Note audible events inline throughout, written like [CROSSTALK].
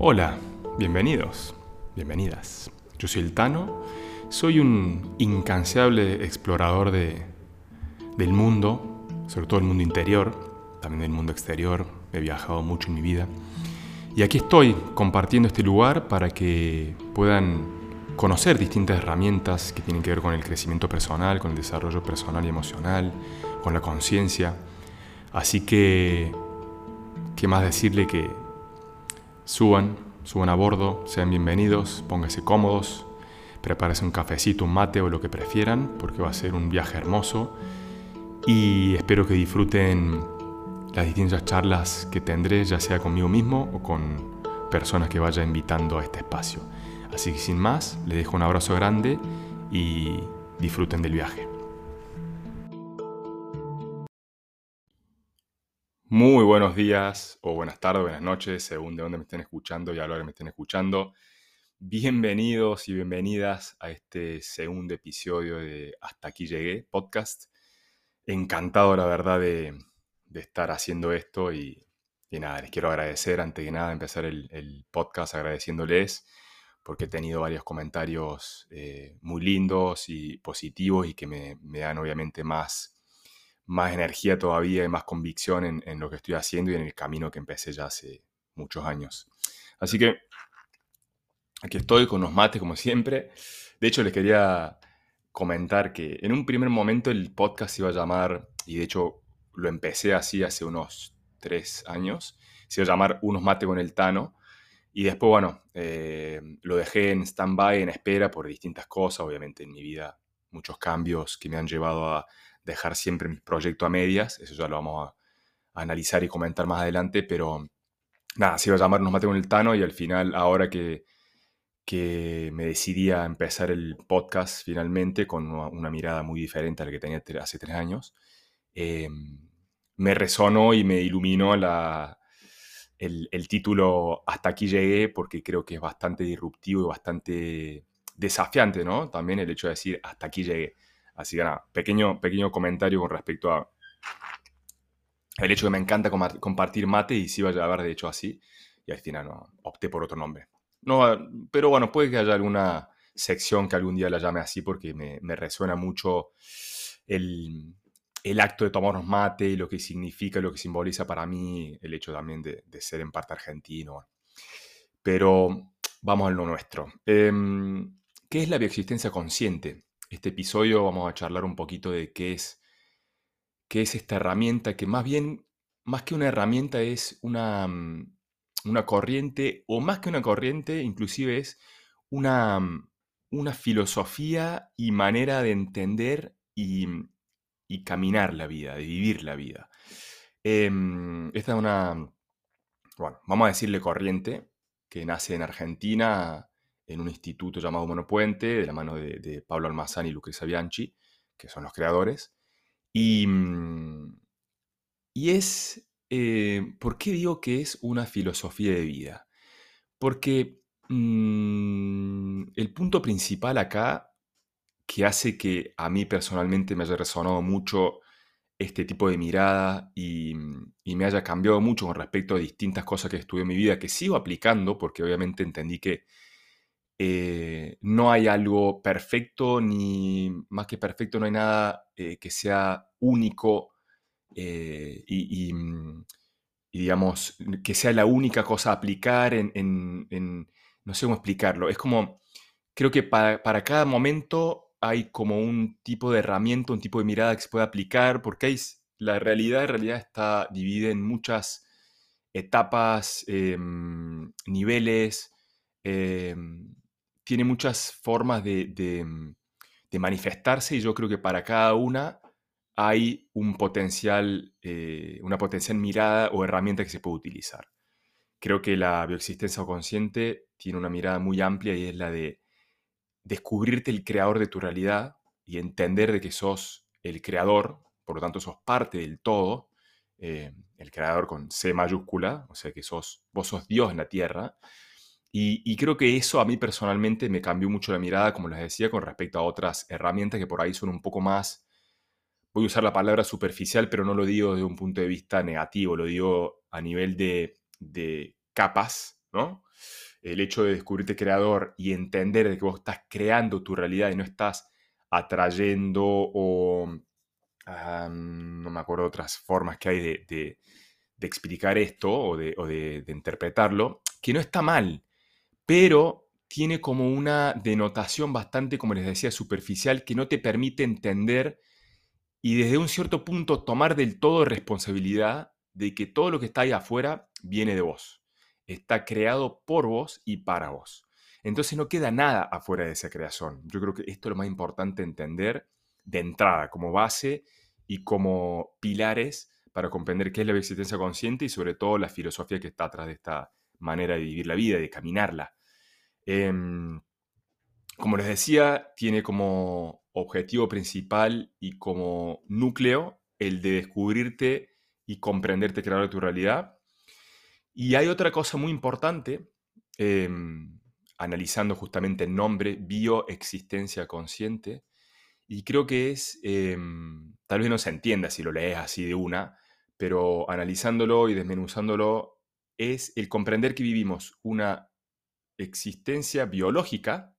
Hola, bienvenidos, bienvenidas. Yo soy el Tano, soy un incansable explorador de, del mundo, sobre todo el mundo interior, también del mundo exterior, he viajado mucho en mi vida. Y aquí estoy compartiendo este lugar para que puedan conocer distintas herramientas que tienen que ver con el crecimiento personal, con el desarrollo personal y emocional, con la conciencia. Así que, ¿qué más decirle que Suban, suban a bordo, sean bienvenidos, pónganse cómodos, prepárense un cafecito, un mate o lo que prefieran, porque va a ser un viaje hermoso. Y espero que disfruten las distintas charlas que tendré, ya sea conmigo mismo o con personas que vaya invitando a este espacio. Así que sin más, les dejo un abrazo grande y disfruten del viaje. Muy buenos días o buenas tardes, buenas noches, según de dónde me estén escuchando y a lo que me estén escuchando. Bienvenidos y bienvenidas a este segundo episodio de Hasta aquí llegué podcast. Encantado, la verdad, de, estar haciendo esto y, nada, les quiero agradecer antes de nada empezar el, podcast agradeciéndoles porque he tenido varios comentarios eh, muy lindos y positivos y que me, me dan obviamente más más energía todavía y más convicción en, lo que estoy haciendo y en el camino que empecé ya hace muchos años. Así que aquí estoy con los mates como siempre. De hecho, les quería comentar que en un primer momento el podcast iba a llamar, y de hecho lo empecé así hace unos tres años, se iba a llamar Unos mates con el Tano. Y después, bueno, eh, lo dejé en stand-by, en espera por distintas cosas, obviamente en mi vida, muchos cambios que me han llevado a dejar siempre mi proyecto a medias, eso ya lo vamos a, analizar y comentar más adelante, pero nada, se iba a llamar Nos Mate con el Tano y al final, ahora que, que me decidí a empezar el podcast finalmente con una, mirada muy diferente a la que tenía hace tres años, em, me resonó y me iluminó la, el, el, título Hasta aquí llegué porque creo que es bastante disruptivo y bastante desafiante, ¿no? También el hecho de decir Hasta aquí llegué. Así que nada, pequeño, pequeño comentario con respecto a el hecho que me encanta compartir mate y si iba a llevar de hecho así. Y al final no, opté por otro nombre. No, pero bueno, puede que haya alguna sección que algún día la llame así porque me, resuena mucho el, acto de tomarnos mate y lo que significa, lo que simboliza para mí el hecho también de, ser en parte argentino. Pero vamos a lo nuestro. Em, ¿Qué es la bioexistencia consciente? Este episodio vamos a charlar un poquito de qué es, qué es esta herramienta, que más bien, más que una herramienta, es una, mm, una corriente, o más que una corriente, inclusive es una, mm, una filosofía y manera de entender y, mm, y, caminar la vida, de vivir la vida. Em, esta es una, bueno, vamos a decirle corriente, que nace en Argentina en un instituto llamado Monopuente, de la mano de, Pablo Almazán y Lucrezia Bianchi, que son los creadores. Y, mm, y es, eh, ¿por qué digo que es una filosofía de vida? Porque mm, el punto principal acá que hace que a mí personalmente me haya resonado mucho este tipo de mirada y, y, me haya cambiado mucho con respecto a distintas cosas que estudié en mi vida, que sigo aplicando, porque obviamente entendí que eh, no hay algo perfecto, ni más que perfecto, no hay nada eh, que sea único eh, mm, y, digamos, que sea la única cosa a aplicar en, no sé cómo explicarlo. Es como, creo que para, cada momento hay como un tipo de herramienta, un tipo de mirada que se puede aplicar, porque la realidad en realidad está dividida en muchas etapas, em, niveles, em, tiene muchas formas mm, de, manifestarse y yo creo que para cada una hay un potencial, eh, una potencial mirada o herramienta que se puede utilizar. Creo que la bioexistencia consciente tiene una mirada muy amplia y es la de descubrirte el creador de tu realidad y entender de que sos el creador, por lo tanto sos parte del todo, eh, el creador con C mayúscula, o sea que sos, vos sos Dios en la tierra, y, creo que eso a mí personalmente me cambió mucho la mirada, como les decía, con respecto a otras herramientas que por ahí son un poco más, voy a usar la palabra superficial, pero no lo digo desde un punto de vista negativo, lo digo a nivel de, capas, ¿no? el hecho de descubrirte creador y entender de que vos estás creando tu realidad y no estás atrayendo o no me acuerdo otras formas que hay de, explicar esto o, de, interpretarlo, que no está mal, pero tiene como una denotación bastante, como les decía, superficial que no te permite entender y desde un cierto punto tomar del todo responsabilidad de que todo lo que está ahí afuera viene de vos. Está creado por vos y para vos. Entonces no queda nada afuera de esa creación. Yo creo que esto es lo más importante entender de entrada, como base y como pilares para comprender qué es la existencia consciente y sobre todo la filosofía que está atrás de esta manera de vivir la vida, de caminarla. Em, como les decía, tiene como objetivo principal y como núcleo el de descubrirte y comprenderte, crear tu realidad. Y hay otra cosa muy importante, em, analizando justamente el nombre, bioexistencia consciente, y creo que es, em, tal vez no se entienda si lo lees así de una, pero analizándolo y desmenuzándolo, es el comprender que vivimos una existencia biológica,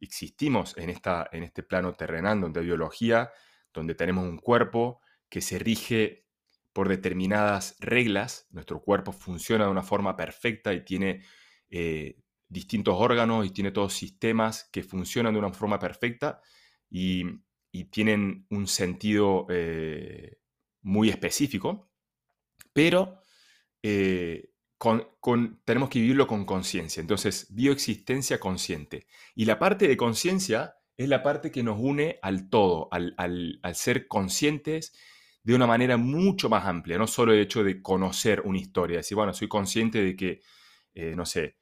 existimos en, esta, en este plano terrenal donde hay biología, donde tenemos un cuerpo que se rige por determinadas reglas, nuestro cuerpo funciona de una forma perfecta y tiene eh, distintos órganos y tiene todos sistemas que funcionan de una forma perfecta, y, tienen un sentido eh, muy específico, pero eh, tenemos que vivirlo con conciencia. Entonces, bioexistencia consciente. Y la parte de conciencia es la parte que nos une al todo, al, ser conscientes de una manera mucho más amplia, no solo el hecho de conocer una historia, decir, bueno, soy consciente de que, eh, no sé,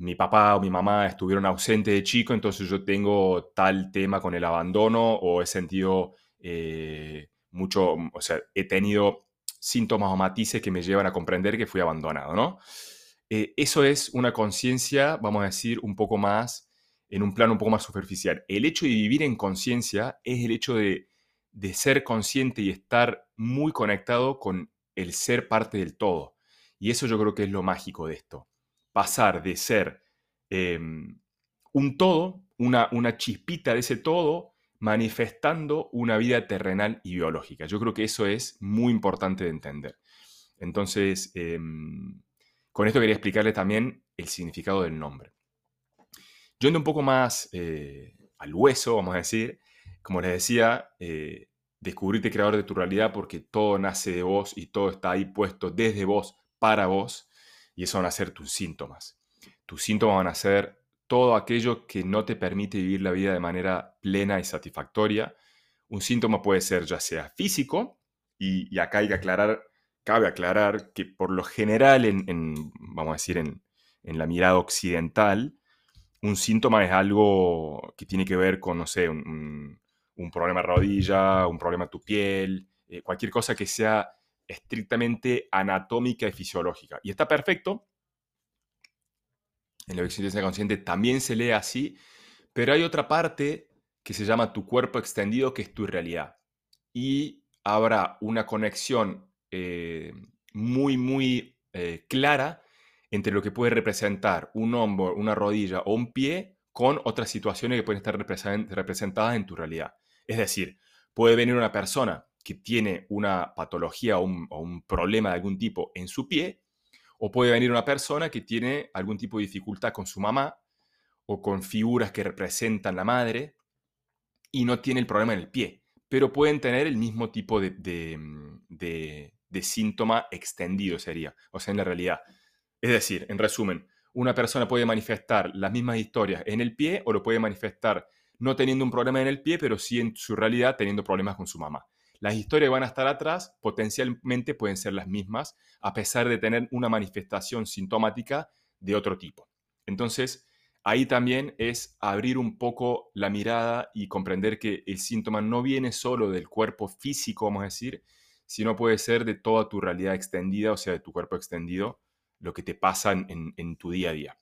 mi papá o mi mamá estuvieron ausentes de chico, entonces yo tengo tal tema con el abandono o he sentido eh, mucho, o sea, he tenido síntomas o matices que me llevan a comprender que fui abandonado, ¿no? Eh, eso es una conciencia, vamos a decir, un poco más, en un plano un poco más superficial. El hecho de vivir en conciencia es el hecho de, de ser consciente y estar muy conectado con el ser parte del todo. Y eso yo creo que es lo mágico de esto pasar de ser em, un todo, una, una chispita de ese todo, manifestando una vida terrenal y biológica. Yo creo que eso es muy importante de entender. Entonces, em, con esto quería explicarle también el significado del nombre. Yendo un poco más eh, al hueso, vamos a decir, como les decía, eh, descubrirte creador de tu realidad porque todo nace de vos y todo está ahí puesto desde vos para vos y eso van a ser tus síntomas. Tus síntomas van a ser todo aquello que no te permite vivir la vida de manera plena y satisfactoria. Un síntoma puede ser ya sea físico, y, acá hay que aclarar, cabe aclarar que por lo general, en, vamos a decir, en, la mirada occidental, un síntoma es algo que tiene que ver con, no sé, un, problema de rodilla, un problema de tu piel, eh, cualquier cosa que sea estrictamente anatómica y fisiológica. Y está perfecto. En la existencia consciente también se lee así, pero hay otra parte que se llama tu cuerpo extendido, que es tu realidad. Y habrá una conexión eh, muy, muy eh, clara entre lo que puede representar un hombro, una rodilla o un pie con otras situaciones que pueden estar representadas en tu realidad. Es decir, puede venir una persona que tiene una patología o un, problema de algún tipo en su pie, o puede venir una persona que tiene algún tipo de dificultad con su mamá o con figuras que representan la madre y no tiene el problema en el pie, pero pueden tener el mismo tipo de, de, de síntoma extendido, sería, o sea, en la realidad. Es decir, en resumen, una persona puede manifestar las mismas historias en el pie o lo puede manifestar no teniendo un problema en el pie, pero sí en su realidad teniendo problemas con su mamá. Las historias que van a estar atrás potencialmente pueden ser las mismas, a pesar de tener una manifestación sintomática de otro tipo. Entonces, ahí también es abrir un poco la mirada y comprender que el síntoma no viene solo del cuerpo físico, vamos a decir, sino puede ser de toda tu realidad extendida, o sea, de tu cuerpo extendido, lo que te pasa en, en tu día a día.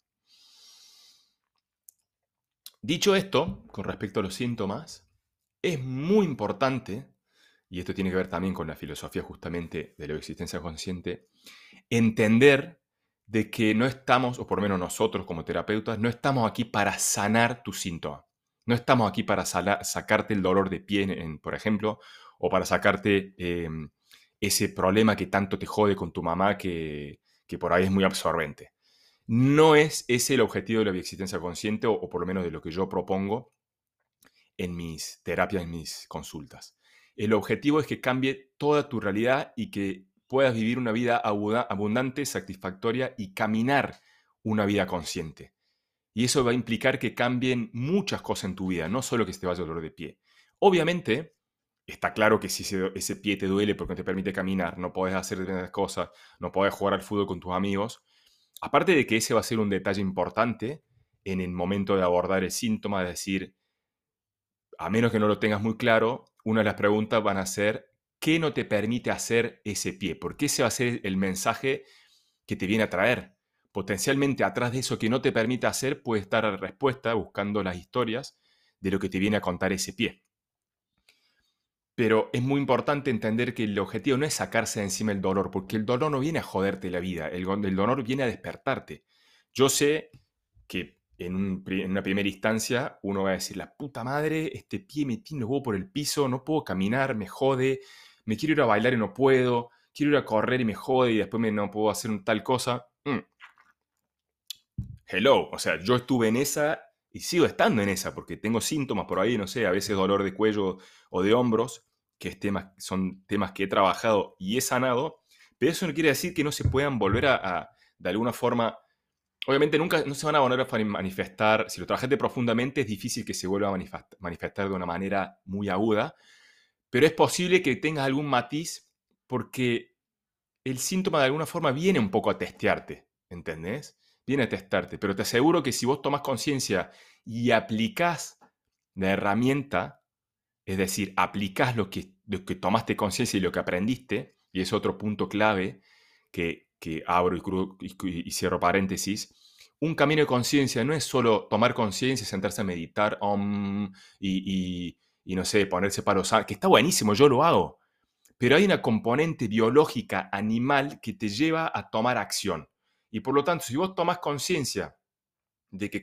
Dicho esto, con respecto a los síntomas, es muy importante y esto tiene que ver también con la filosofía justamente de la existencia consciente, entender de que no estamos, o por lo menos nosotros como terapeutas, no estamos aquí para sanar tu síntoma. No estamos aquí para sacarte el dolor de pie, por ejemplo, o para sacarte em, ese problema que tanto te jode con tu mamá que, por ahí es muy absorbente. No es ese el objetivo de la bioexistencia consciente, o, por lo menos de lo que yo propongo en mis terapias, en mis consultas. El objetivo es que cambie toda tu realidad y que puedas vivir una vida abundante, satisfactoria y caminar una vida consciente. Y eso va a implicar que cambien muchas cosas en tu vida, no solo que te vaya dolor de pie. Obviamente, está claro que si ese, pie te duele porque no te permite caminar, no puedes hacer determinadas cosas, no puedes jugar al fútbol con tus amigos, aparte de que ese va a ser un detalle importante en el momento de abordar el síntoma, es decir, a menos que no lo tengas muy claro, una de las preguntas van a ser, ¿qué no te permite hacer ese pie? Porque ese va a ser el mensaje que te viene a traer. Potencialmente atrás de eso que no te permite hacer puede estar la respuesta buscando las historias de lo que te viene a contar ese pie. Pero es muy importante entender que el objetivo no es sacarse de encima el dolor, porque el dolor no viene a joderte la vida, el, dolor viene a despertarte. Yo sé que en, una primera instancia uno va a decir, la puta madre, este pie me tiene los por el piso, no puedo caminar, me jode, me quiero ir a bailar y no puedo, quiero ir a correr y me jode y después no puedo hacer tal cosa. Mm. Hello, o sea, yo estuve en esa y sigo estando en esa porque tengo síntomas por ahí, no sé, a veces dolor de cuello o de hombros que es son temas que he trabajado y he sanado, pero eso no quiere decir que no se puedan volver a, de alguna forma, obviamente nunca no se van a volver a manifestar, si lo trabajaste profundamente es difícil que se vuelva a manifestar de una manera muy aguda, pero es posible que tengas algún matiz porque el síntoma de alguna forma viene un poco a testearte, ¿entendés? Viene a testarte, pero te aseguro que si vos tomas conciencia y aplicás la herramienta, es decir, aplicás lo que, lo que tomaste conciencia y lo que aprendiste, y es otro punto clave que, abro y, cierro paréntesis. Un camino de conciencia no es solo tomar conciencia, sentarse a meditar y, no sé, ponerse para los que está buenísimo, yo lo hago. Pero hay una componente biológica animal que te lleva a tomar acción. Y por lo tanto, si vos tomas conciencia de que,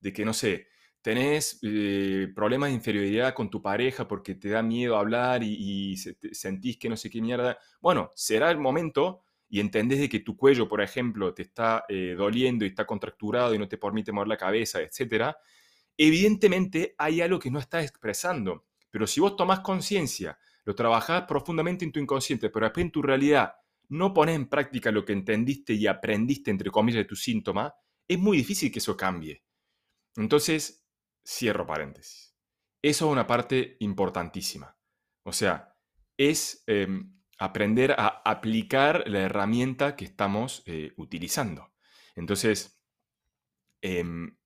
de que, no sé, tenés eh, problemas de inferioridad con tu pareja porque te da miedo hablar y, sentís que no sé qué mierda, bueno, será el momento y entendés de que tu cuello, por ejemplo, te está eh, doliendo y está contracturado y no te permite mover la cabeza, etc., evidentemente hay algo que no estás expresando. Pero si vos tomás conciencia, lo trabajás profundamente en tu inconsciente, pero después en tu realidad no pones en práctica lo que entendiste y aprendiste, entre comillas, de tu síntoma, es muy difícil que eso cambie. Entonces, Cierro paréntesis. Eso es una parte importantísima. O sea, es em, aprender a aplicar la herramienta que estamos eh, utilizando. Entonces, em,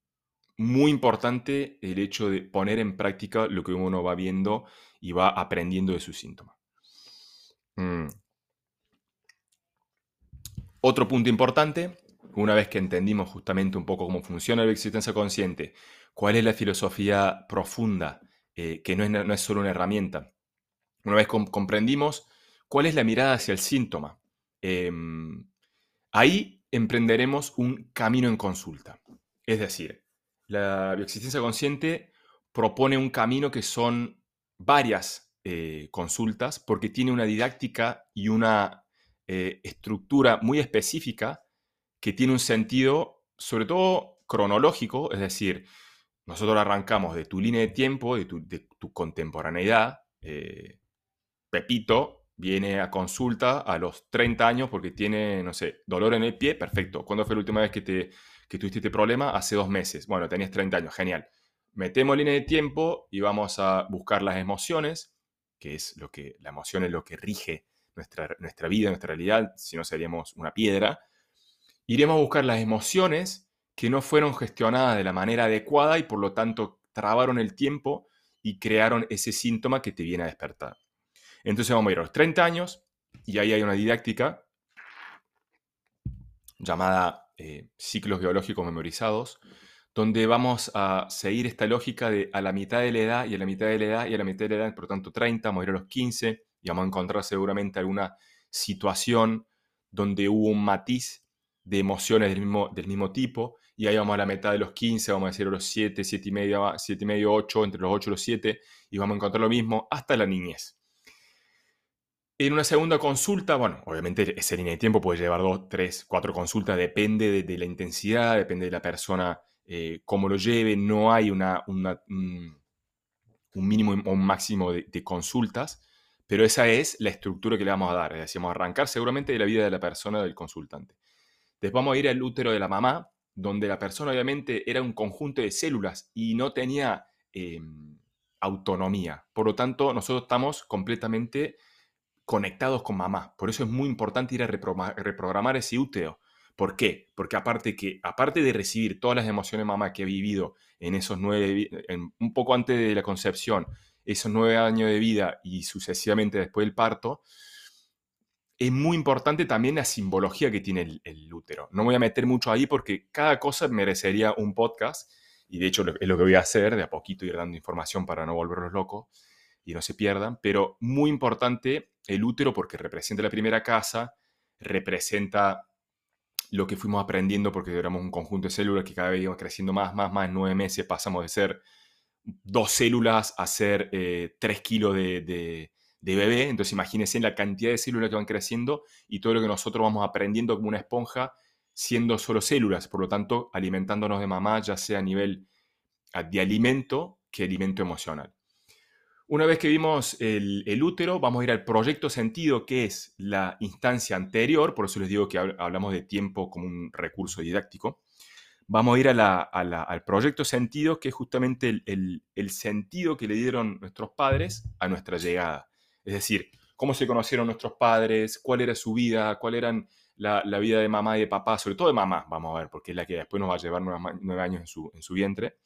muy importante el hecho de poner en práctica lo que uno va viendo y va aprendiendo de su síntoma. Mm. Otro punto importante, una vez que entendimos justamente un poco cómo funciona la existencia consciente, cuál es la filosofía profunda, eh, que no es, no es, solo una herramienta. Una vez comprendimos cuál es la mirada hacia el síntoma, em, ahí emprenderemos un camino en consulta. Es decir, la bioexistencia consciente propone un camino que son varias eh, consultas porque tiene una didáctica y una eh, estructura muy específica que tiene un sentido sobre todo cronológico, es decir, nosotros arrancamos de tu línea de tiempo, de tu, contemporaneidad. Eh, Pepito viene a consulta a los 30 años porque tiene, no sé, dolor en el pie, perfecto. ¿Cuándo fue la última vez que, te, que tuviste este problema? Hace dos meses. Bueno, tenías 30 años, genial. Metemos línea de tiempo y vamos a buscar las emociones, que es lo que, la emoción es lo que rige nuestra, nuestra vida, nuestra realidad, si no seríamos una piedra. Iremos a buscar las emociones que no fueron gestionadas de la manera adecuada y por lo tanto trabaron el tiempo y crearon ese síntoma que te viene a despertar. Entonces vamos a ir a los 30 años y ahí hay una didáctica llamada eh, ciclos biológicos memorizados, donde vamos a seguir esta lógica de a la mitad de la edad y a la mitad de la edad y a la mitad de la edad, por lo tanto 30, vamos a ir a los 15 y vamos a encontrar seguramente alguna situación donde hubo un matiz de emociones del mismo, del mismo tipo, y ahí vamos a la mitad de los 15, vamos a decir los 7, 7 y medio, 7 y medio, 8, entre los 8 y los 7, y vamos a encontrar lo mismo hasta la niñez. En una segunda consulta, bueno, obviamente esa línea de tiempo puede llevar dos, tres, cuatro consultas, depende de, la intensidad, depende de la persona, eh, cómo lo lleve, no hay un, mínimo o un máximo de, consultas, pero esa es la estructura que le vamos a dar, es vamos a arrancar seguramente de la vida de la persona, del consultante. Después vamos a ir al útero de la mamá, donde la persona obviamente era un conjunto de células y no tenía em, autonomía. Por lo tanto, nosotros estamos completamente conectados con mamá. Por eso es muy importante ir a reprogramar ese útero. ¿Por qué? Porque aparte, que, aparte de recibir todas las emociones mamá que he vivido en esos nueve, un poco antes de la concepción, esos nueve años de vida y sucesivamente después del parto, es muy importante también la simbología que tiene el, útero. No voy a meter mucho ahí porque cada cosa merecería un podcast y de hecho es lo que voy a hacer, de a poquito ir dando información para no volverlos locos y no se pierdan, pero muy importante el útero porque representa la primera casa, representa lo que fuimos aprendiendo porque éramos un conjunto de células que cada vez iban creciendo más, más, más. En nueve meses pasamos de ser dos células a ser eh, tres kilos de, de, bebé. Entonces imagínense la cantidad de células que van creciendo y todo lo que nosotros vamos aprendiendo como una esponja siendo solo células. Por lo tanto, alimentándonos de mamá, ya sea a nivel de alimento que alimento emocional. Una vez que vimos el, útero, vamos a ir al proyecto sentido, que es la instancia anterior, por eso les digo que hablamos de tiempo como un recurso didáctico. Vamos a ir al proyecto sentido, que es justamente el, sentido que le dieron nuestros padres a nuestra llegada. Es decir, cómo se conocieron nuestros padres, cuál era su vida, cuál era la, vida de mamá y de papá, sobre todo de mamá, vamos a ver, porque es la que después nos va a llevar nueve, años en su, en su vientre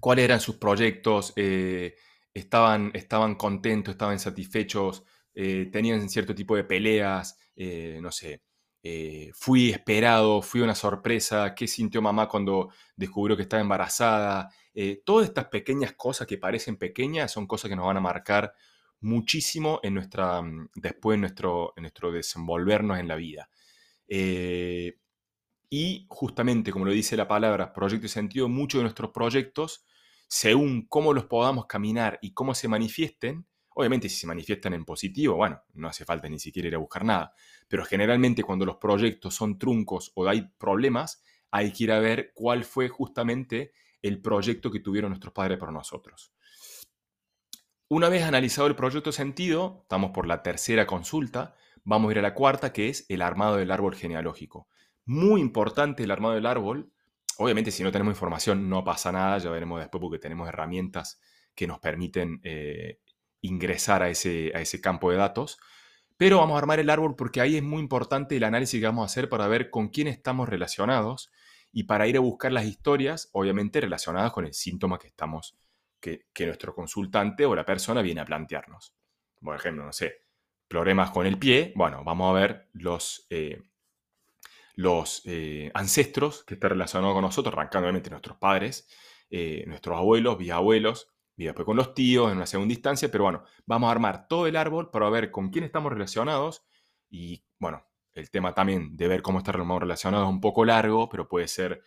cuáles eran sus proyectos, eh, estaban, estaban contentos, estaban satisfechos, eh, tenían cierto tipo de peleas, eh, no sé, fui esperado, fui una sorpresa, qué sintió mamá cuando descubrió que estaba embarazada. todas estas pequeñas cosas que parecen pequeñas son cosas que nos van a marcar muchísimo en nuestra, mm, después nuestro, en nuestro desenvolvernos en la vida. Y justamente, como lo dice la palabra, proyecto y sentido, muchos de nuestros proyectos, según cómo los podamos caminar y cómo se manifiesten, obviamente si se manifiestan en positivo, bueno, no hace falta ni siquiera ir a buscar nada, pero generalmente cuando los proyectos son truncos o hay problemas, hay que ir a ver cuál fue justamente el proyecto que tuvieron nuestros padres por nosotros. Una vez analizado el proyecto sentido, estamos por la tercera consulta, vamos a ir a la cuarta, que es el armado del árbol genealógico. Muy importante el armado del árbol. Obviamente si no tenemos información no pasa nada, ya veremos después porque tenemos herramientas que nos permiten eh, ingresar a ese, a ese campo de datos. Pero vamos a armar el árbol porque ahí es muy importante el análisis que vamos a hacer para ver con quién estamos relacionados y para ir a buscar las historias, obviamente relacionadas con el síntoma que estamos, que, nuestro consultante o la persona viene a plantearnos. Por ejemplo, no sé, problemas con el pie, bueno, vamos a ver los, eh, los eh, ancestros que están relacionados con nosotros, arrancando obviamente nuestros padres, eh, nuestros abuelos, bisabuelos, y después con los tíos en una segunda instancia, pero bueno, vamos a armar todo el árbol para ver con quién estamos relacionados y bueno, el tema también de ver cómo estamos relacionados es un poco largo, pero puede ser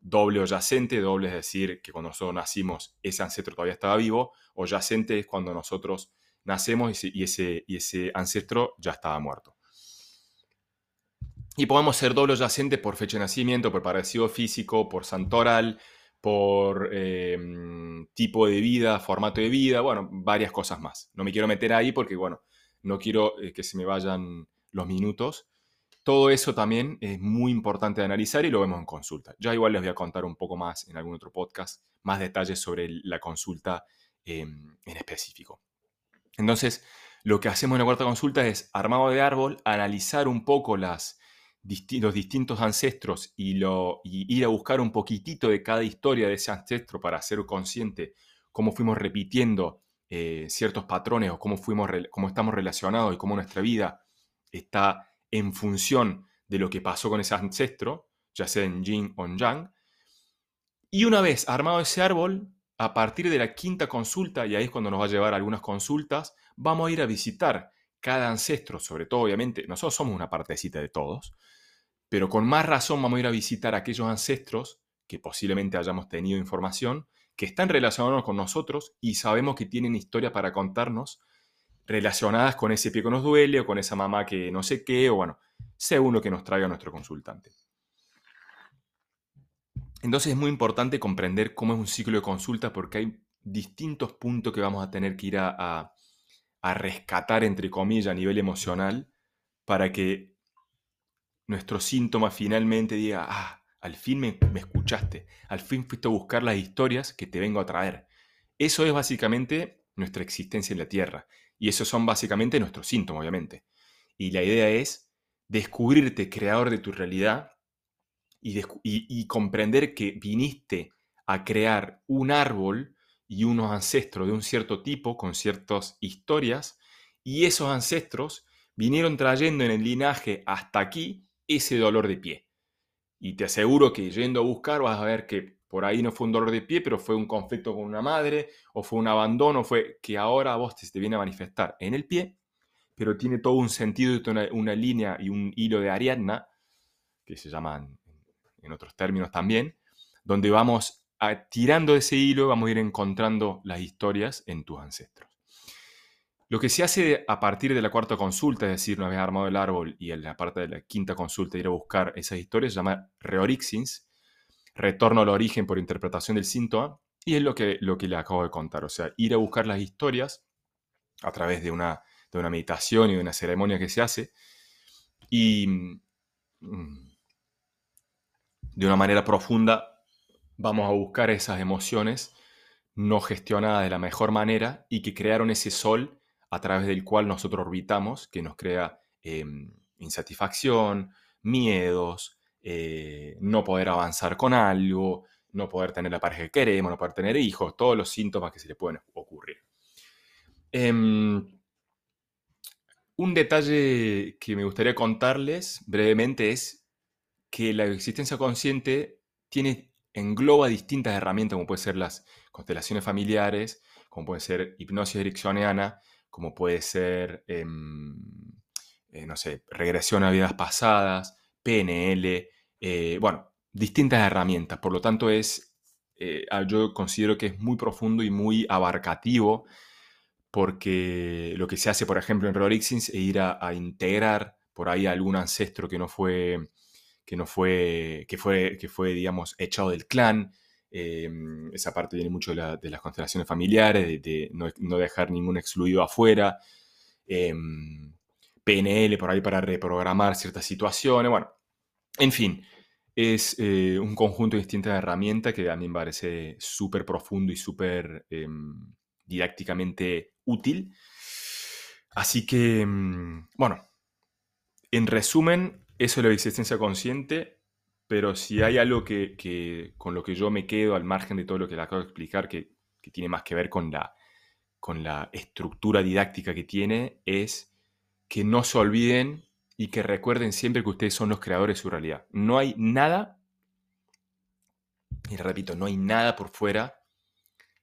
doble o yacente, doble es decir que cuando nosotros nacimos ese ancestro todavía estaba vivo, o yacente es cuando nosotros nacemos y ese, y ese ancestro ya estaba muerto. Y podemos ser doble yacente por fecha de nacimiento, por parecido físico, por santoral, por em, tipo de vida, formato de vida, bueno, varias cosas más. No me quiero meter ahí porque, bueno, no quiero eh, que se me vayan los minutos. Todo eso también es muy importante de analizar y lo vemos en consulta. Ya igual les voy a contar un poco más en algún otro podcast, más detalles sobre la consulta em, en específico. Entonces, lo que hacemos en la cuarta consulta es armado de árbol, analizar un poco las los distintos ancestros y, ir a buscar un poquitito de cada historia de ese ancestro para ser consciente cómo fuimos repitiendo eh, ciertos patrones o cómo, fuimos, cómo estamos relacionados y cómo nuestra vida está en función de lo que pasó con ese ancestro, ya sea en yin o en yang. Y una vez armado ese árbol, a partir de la quinta consulta, y ahí es cuando nos va a llevar algunas consultas, vamos a ir a visitar cada ancestro, sobre todo obviamente, nosotros somos una partecita de todos, pero con más razón vamos a ir a visitar a aquellos ancestros que posiblemente hayamos tenido información, que están relacionados con nosotros y sabemos que tienen historia para contarnos relacionadas con ese pie que nos duele o con esa mamá que no sé qué, o bueno, según lo que nos traiga nuestro consultante. Entonces es muy importante comprender cómo es un ciclo de consulta porque hay distintos puntos que vamos a tener que ir a, rescatar, entre comillas, a nivel emocional, para que nuestro síntoma finalmente diga, ah, al fin me, me, escuchaste, al fin fuiste a buscar las historias que te vengo a traer. Eso es básicamente nuestra existencia en la Tierra. Y esos son básicamente nuestros síntomas, obviamente. Y la idea es descubrirte creador de tu realidad y, comprender que viniste a crear un árbol y unos ancestros de un cierto tipo con ciertas historias y esos ancestros vinieron trayendo en el linaje hasta aquí ese dolor de pie. Y te aseguro que yendo a buscar vas a ver que por ahí no fue un dolor de pie, pero fue un conflicto con una madre, o fue un abandono, fue que ahora a vos te, viene a manifestar en el pie, pero tiene todo un sentido, una, una línea y un hilo de Ariadna, que se llaman en otros términos también, donde vamos tirando ese hilo, vamos a ir encontrando las historias en tus ancestros. Lo que se hace a partir de la cuarta consulta, es decir, una vez armado el árbol y en la parte de la quinta consulta ir a buscar esas historias, se llama reorixins, retorno al origen por interpretación del síntoma, y es lo que, lo que le acabo de contar, o sea, ir a buscar las historias a través de una, de una meditación y de una ceremonia que se hace, y mm, de una manera profunda vamos a buscar esas emociones no gestionadas de la mejor manera y que crearon ese sol a través del cual nosotros orbitamos, que nos crea em, insatisfacción, miedos, eh, no poder avanzar con algo, no poder tener la pareja que queremos, no poder tener hijos, todos los síntomas que se le pueden ocurrir. Em, un detalle que me gustaría contarles brevemente es que la existencia consciente tiene, engloba distintas herramientas, como pueden ser las constelaciones familiares, como puede ser hipnosis ericksoniana, como puede ser, em, eh, no sé, regresión a vidas pasadas, PNL, eh, bueno, distintas herramientas. Por lo tanto, es, eh, yo considero que es muy profundo y muy abarcativo porque lo que se hace, por ejemplo, en Rorixins es ir a, a integrar por ahí algún ancestro que no fue que no fue, que fue, que fue digamos, echado del clan. Em, esa parte viene mucho de, las constelaciones familiares, de, no, dejar ningún excluido afuera. Em, PNL por ahí para reprogramar ciertas situaciones. Bueno, en fin, es eh, un conjunto de distintas herramientas que a mí me parece súper profundo y súper em, didácticamente útil. Así que, bueno, en resumen, eso es la existencia consciente, pero si hay algo que, con lo que yo me quedo al margen de todo lo que le acabo de explicar, que, tiene más que ver con la, con la estructura didáctica que tiene, es que no se olviden y que recuerden siempre que ustedes son los creadores de su realidad. No hay nada, y repito, no hay nada por fuera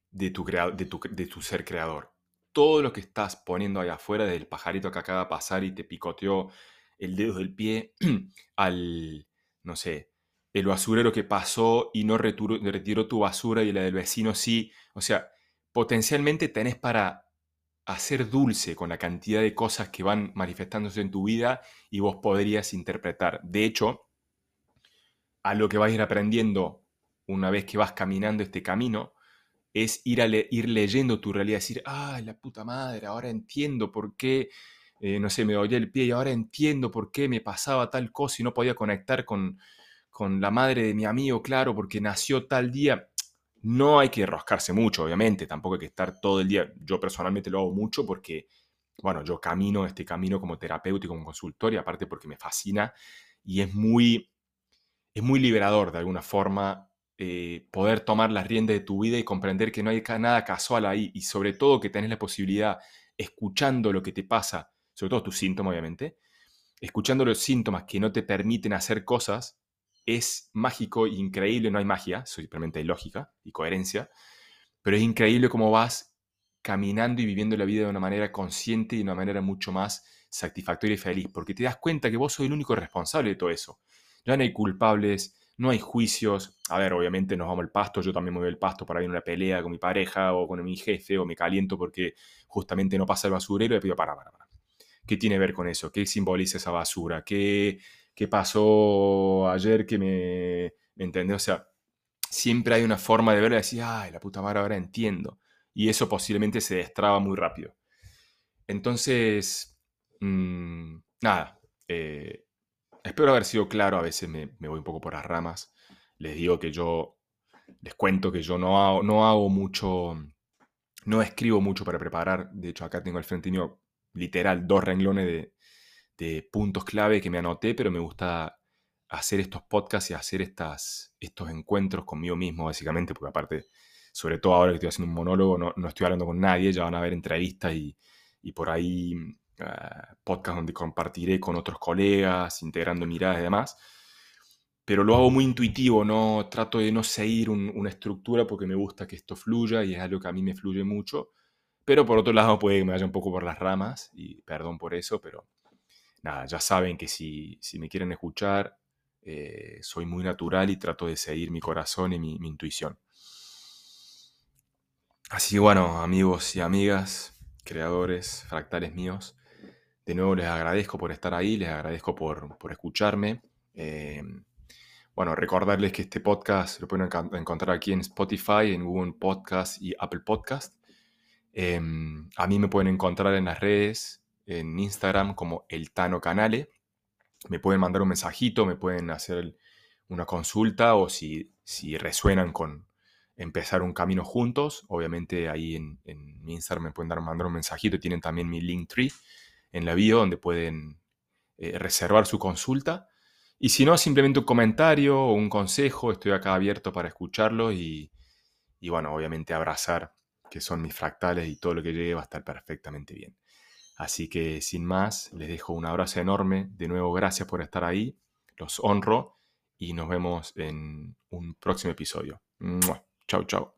de tu, de tu, de tu ser creador. Todo lo que estás poniendo ahí afuera, del pajarito que acaba de pasar y te picoteó el dedo del pie [CLEARS THROAT] al, no sé, el basurero que pasó y no retiró, tu basura y la del vecino sí. O sea, potencialmente tenés para hacer dulce con la cantidad de cosas que van manifestándose en tu vida y vos podrías interpretar. De hecho, a lo que vas a ir aprendiendo una vez que vas caminando este camino, es ir, ir leyendo tu realidad, decir, ah, la puta madre, ahora entiendo por qué eh, no sé, me dolía el pie y ahora entiendo por qué me pasaba tal cosa y no podía conectar con, con la madre de mi amigo, claro, porque nació tal día. No hay que roscarse mucho, obviamente, tampoco hay que estar todo el día. Yo personalmente lo hago mucho porque, bueno, yo camino este camino como terapéutico, como consultor y aparte porque me fascina y es muy, es muy liberador de alguna forma eh, poder tomar las riendas de tu vida y comprender que no hay nada casual ahí y sobre todo que tenés la posibilidad, escuchando lo que te pasa, sobre todo tus síntomas, obviamente, escuchando los síntomas que no te permiten hacer cosas, es mágico e increíble, no hay magia, simplemente hay lógica y coherencia, pero es increíble cómo vas caminando y viviendo la vida de una manera consciente y de una manera mucho más satisfactoria y feliz, porque te das cuenta que vos sos el único responsable de todo eso. Ya no hay culpables, no hay juicios. A ver, obviamente nos vamos al pasto, yo también me voy al pasto para ir a una pelea con mi pareja o con mi jefe o me caliento porque justamente no pasa el basurero y le pido para, para, para. ¿Qué tiene que ver con eso? ¿Qué simboliza esa basura? ¿Qué, qué pasó ayer que me, me entendés? O sea, siempre hay una forma de verlo y decir, ay, la puta madre, ahora entiendo. Y eso posiblemente se destraba muy rápido. Entonces, mmm, nada, eh, espero haber sido claro, a veces me, me, voy un poco por las ramas. Les digo que yo, les cuento que yo no hago, no hago mucho, no escribo mucho para preparar. De hecho, acá tengo al frente mío literal dos renglones de, puntos clave que me anoté, pero me gusta hacer estos podcasts y hacer estas, estos encuentros conmigo mismo, básicamente, porque aparte, sobre todo ahora que estoy haciendo un monólogo, no, no estoy hablando con nadie, ya van a haber entrevistas y, y por ahí uh, podcasts donde compartiré con otros colegas, integrando miradas y demás. Pero lo hago muy intuitivo, no trato de no seguir un, una estructura porque me gusta que esto fluya y es algo que a mí me fluye mucho. Pero por otro lado puede que me vaya un poco por las ramas y perdón por eso, pero nada, ya saben que si, si me quieren escuchar, eh, soy muy natural y trato de seguir mi corazón y mi, intuición. Así que bueno, amigos y amigas, creadores, fractales míos, de nuevo les agradezco por estar ahí, les agradezco por, por escucharme. Eh, bueno, recordarles que este podcast lo pueden encontrar aquí en Spotify, en Google Podcast y Apple Podcast. Eh, a mí me pueden encontrar en las redes, en Instagram como El Tano Canale me pueden mandar un mensajito, me pueden hacer una consulta o si, si resuenan con empezar un camino juntos, obviamente ahí en, Instagram me pueden dar, mandar un mensajito, tienen también mi link tree en la bio donde pueden eh, reservar su consulta. Y si no, simplemente un comentario o un consejo, estoy acá abierto para escucharlo y, y bueno, obviamente abrazar que son mis fractales y todo lo que llegue va a estar perfectamente bien. Así que sin más, les dejo un abrazo enorme. De nuevo, gracias por estar ahí. Los honro y nos vemos en un próximo episodio. Chao, chao.